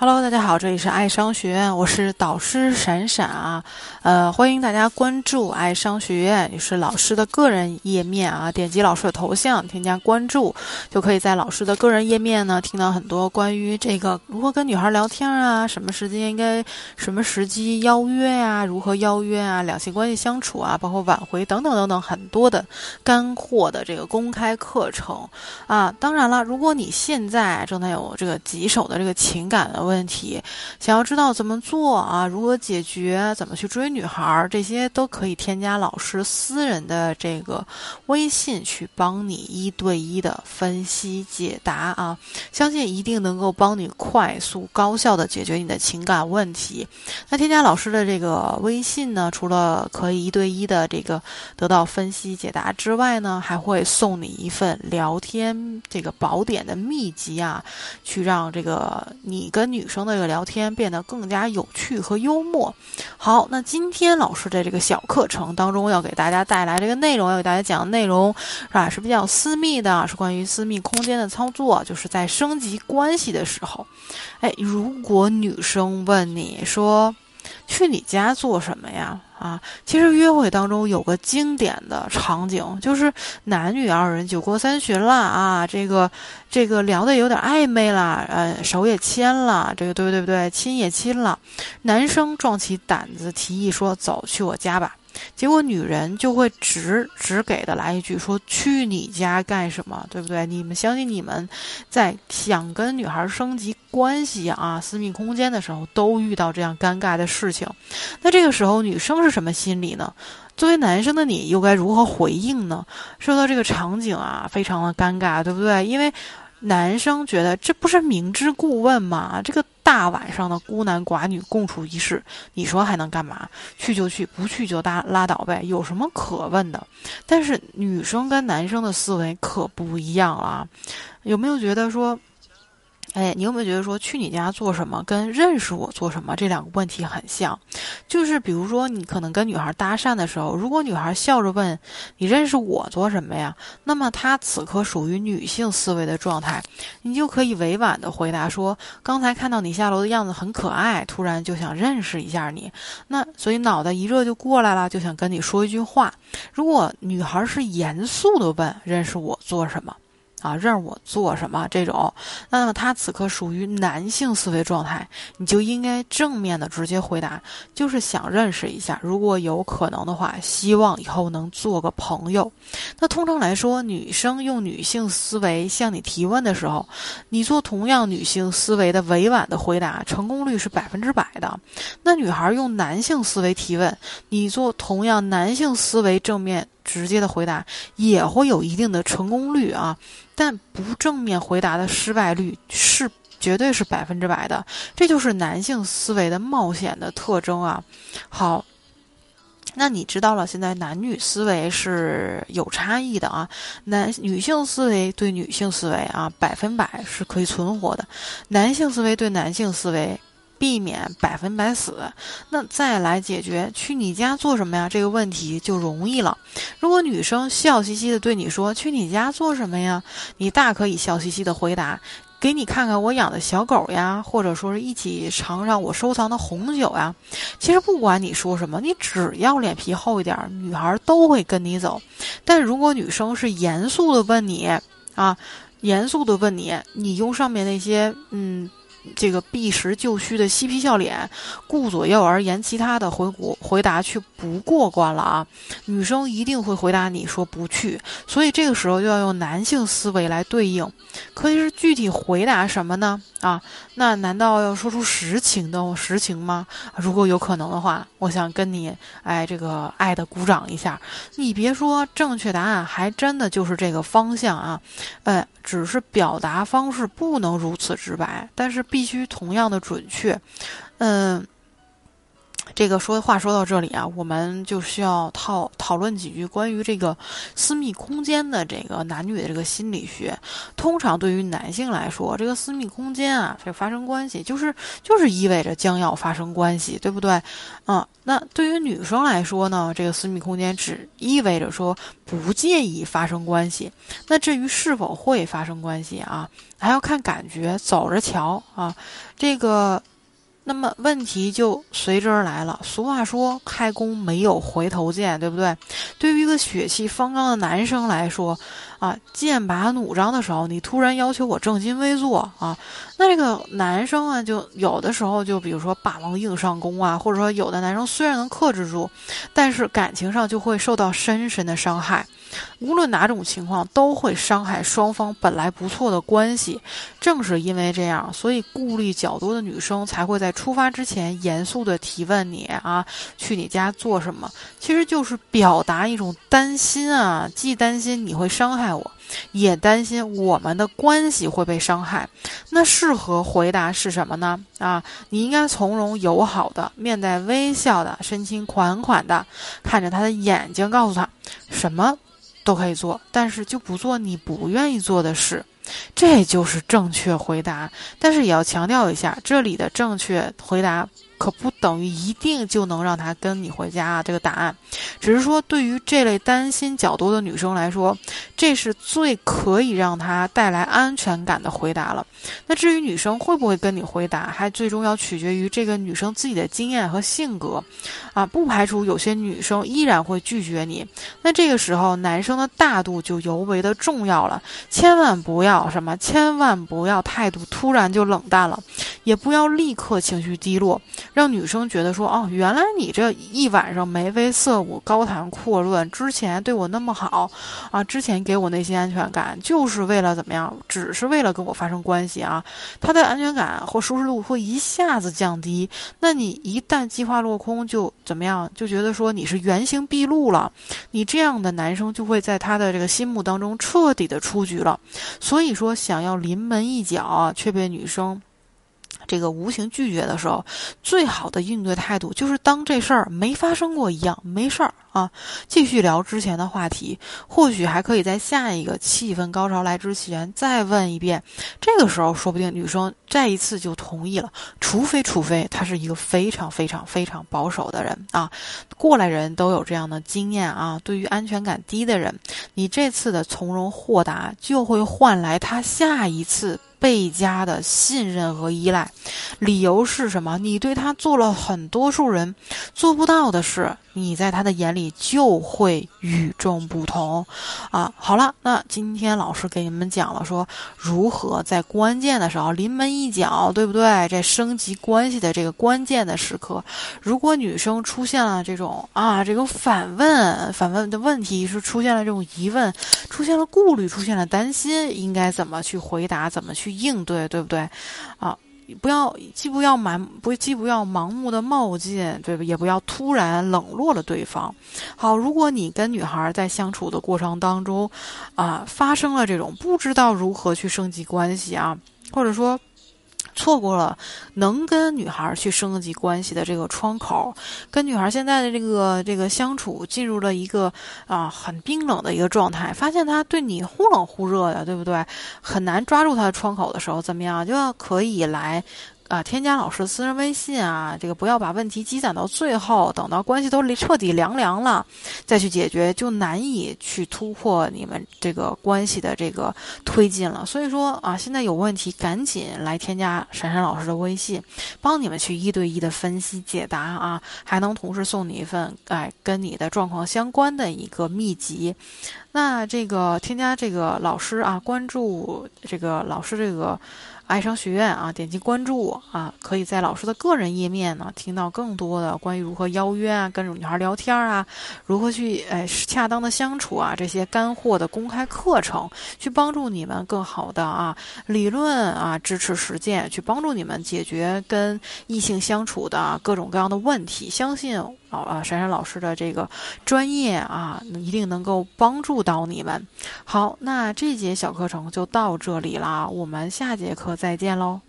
Hello，大家好，这里是爱商学院，我是导师闪闪啊，呃，欢迎大家关注爱商学院，也是老师的个人页面啊，点击老师的头像，添加关注，就可以在老师的个人页面呢，听到很多关于这个如何跟女孩聊天啊，什么时间应该什么时机邀约呀，如何邀约啊，两性关系相处啊，包括挽回等等等等很多的干货的这个公开课程啊。当然了，如果你现在正在有这个棘手的这个情感的，问题，想要知道怎么做啊？如何解决？怎么去追女孩？这些都可以添加老师私人的这个微信去帮你一对一的分析解答啊！相信一定能够帮你快速高效的解决你的情感问题。那添加老师的这个微信呢，除了可以一对一的这个得到分析解答之外呢，还会送你一份聊天这个宝典的秘籍啊，去让这个你跟女。女生的这个聊天变得更加有趣和幽默。好，那今天老师在这个小课程当中要给大家带来这个内容，要给大家讲的内容啊？是比较私密的，是关于私密空间的操作，就是在升级关系的时候，哎，如果女生问你说。去你家做什么呀？啊，其实约会当中有个经典的场景，就是男女二人酒过三巡了啊，这个这个聊的有点暧昧了，呃，手也牵了，这个对不对？不对，亲也亲了，男生壮起胆子提议说：“走去我家吧。”结果女人就会直直给的来一句说：“去你家干什么？对不对？你们相信你们在想跟女孩升级关系啊，私密空间的时候都遇到这样尴尬的事情。那这个时候女生是什么心理呢？作为男生的你又该如何回应呢？说到这个场景啊，非常的尴尬，对不对？因为男生觉得这不是明知故问吗？这个。大晚上的孤男寡女共处一室，你说还能干嘛？去就去，不去就拉拉倒呗，有什么可问的？但是女生跟男生的思维可不一样啊，有没有觉得说？哎，你有没有觉得说去你家做什么跟认识我做什么这两个问题很像？就是比如说你可能跟女孩搭讪的时候，如果女孩笑着问你认识我做什么呀，那么她此刻属于女性思维的状态，你就可以委婉的回答说，刚才看到你下楼的样子很可爱，突然就想认识一下你，那所以脑袋一热就过来了，就想跟你说一句话。如果女孩是严肃的问认识我做什么？啊，让我做什么？这种，那么他此刻属于男性思维状态，你就应该正面的直接回答，就是想认识一下，如果有可能的话，希望以后能做个朋友。那通常来说，女生用女性思维向你提问的时候，你做同样女性思维的委婉的回答，成功率是百分之百的。那女孩用男性思维提问，你做同样男性思维正面。直接的回答也会有一定的成功率啊，但不正面回答的失败率是绝对是百分之百的，这就是男性思维的冒险的特征啊。好，那你知道了，现在男女思维是有差异的啊，男女性思维对女性思维啊百分百是可以存活的，男性思维对男性思维。避免百分百死，那再来解决去你家做什么呀？这个问题就容易了。如果女生笑嘻嘻的对你说去你家做什么呀？你大可以笑嘻嘻的回答，给你看看我养的小狗呀，或者说是一起尝尝我收藏的红酒呀。其实不管你说什么，你只要脸皮厚一点，女孩都会跟你走。但如果女生是严肃的问你啊，严肃的问你，你用上面那些嗯。这个避实就虚的嬉皮笑脸，顾左右而言其他的回回回答却不过关了啊！女生一定会回答你说不去，所以这个时候就要用男性思维来对应，可以是具体回答什么呢？啊，那难道要说出实情的实情吗？如果有可能的话，我想跟你哎这个爱的鼓掌一下。你别说正确答案，还真的就是这个方向啊！哎，只是表达方式不能如此直白，但是必须同样的准确。嗯，这个说话说到这里啊，我们就需要讨讨论几句关于这个私密空间的这个男女的这个心理学。通常对于男性来说，这个私密空间啊，这发生关系就是就是意味着将要发生关系，对不对？嗯，那对于女生来说呢，这个私密空间只意味着说不介意发生关系。那至于是否会发生关系啊，还要看感觉，走着瞧啊。这个。那么问题就随之而来了。俗话说：“开弓没有回头箭”，对不对？对于一个血气方刚的男生来说，啊，剑拔弩张的时候，你突然要求我正襟危坐啊，那这个男生啊，就有的时候就比如说霸王硬上弓啊，或者说有的男生虽然能克制住，但是感情上就会受到深深的伤害。无论哪种情况，都会伤害双方本来不错的关系。正是因为这样，所以顾虑较多的女生才会在出发之前严肃地提问你啊，去你家做什么？其实就是表达一种担心啊，既担心你会伤害我，也担心我们的关系会被伤害。那适合回答是什么呢？啊，你应该从容友好的，面带微笑的，深情款款的看着他的眼睛，告诉他什么。都可以做，但是就不做你不愿意做的事，这就是正确回答。但是也要强调一下，这里的正确回答。可不等于一定就能让他跟你回家啊！这个答案，只是说对于这类担心较多的女生来说，这是最可以让她带来安全感的回答了。那至于女生会不会跟你回答，还最终要取决于这个女生自己的经验和性格，啊，不排除有些女生依然会拒绝你。那这个时候，男生的大度就尤为的重要了，千万不要什么，千万不要态度突然就冷淡了，也不要立刻情绪低落。让女生觉得说哦，原来你这一晚上眉飞色舞、高谈阔论，之前对我那么好啊，之前给我那些安全感，就是为了怎么样？只是为了跟我发生关系啊？他的安全感或舒适度会一下子降低。那你一旦计划落空，就怎么样？就觉得说你是原形毕露了，你这样的男生就会在他的这个心目当中彻底的出局了。所以说，想要临门一脚却被女生。这个无形拒绝的时候，最好的应对态度就是当这事儿没发生过一样，没事儿啊，继续聊之前的话题。或许还可以在下一个气氛高潮来之前再问一遍。这个时候，说不定女生再一次就同意了。除非，除非她是一个非常非常非常保守的人啊。过来人都有这样的经验啊。对于安全感低的人，你这次的从容豁达，就会换来他下一次。倍加的信任和依赖，理由是什么？你对他做了很多数人做不到的事。你在他的眼里就会与众不同，啊，好了，那今天老师给你们讲了说如何在关键的时候临门一脚，对不对？这升级关系的这个关键的时刻，如果女生出现了这种啊，这种反问、反问的问题是出现了这种疑问，出现了顾虑，出现了担心，应该怎么去回答，怎么去去应对，对不对？啊。不要既不要盲不既不要盲目的冒进，对吧？也不要突然冷落了对方。好，如果你跟女孩在相处的过程当中，啊，发生了这种不知道如何去升级关系啊，或者说。错过了能跟女孩去升级关系的这个窗口，跟女孩现在的这个这个相处进入了一个啊很冰冷的一个状态，发现她对你忽冷忽热的，对不对？很难抓住她的窗口的时候，怎么样就要可以来。啊，添加老师私人微信啊，这个不要把问题积攒到最后，等到关系都彻底凉凉了，再去解决，就难以去突破你们这个关系的这个推进了。所以说啊，现在有问题赶紧来添加闪闪老师的微信，帮你们去一对一的分析解答啊，还能同时送你一份哎跟你的状况相关的一个秘籍。那这个添加这个老师啊，关注这个老师这个。爱商学院啊，点击关注啊，可以在老师的个人页面呢，听到更多的关于如何邀约啊，跟女孩聊天啊，如何去哎恰当的相处啊，这些干货的公开课程，去帮助你们更好的啊理论啊支持实践，去帮助你们解决跟异性相处的各种各样的问题。相信。好啊，闪闪老师的这个专业啊，一定能够帮助到你们。好，那这节小课程就到这里啦，我们下节课再见喽。